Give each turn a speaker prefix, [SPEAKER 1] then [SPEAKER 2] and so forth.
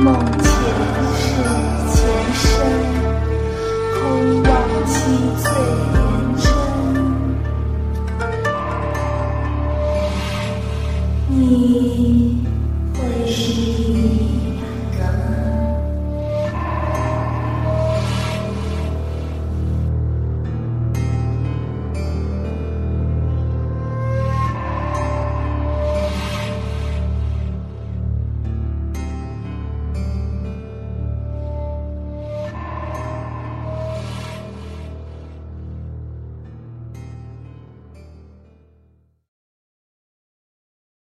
[SPEAKER 1] 梦前世，前身空望七岁颜真，你。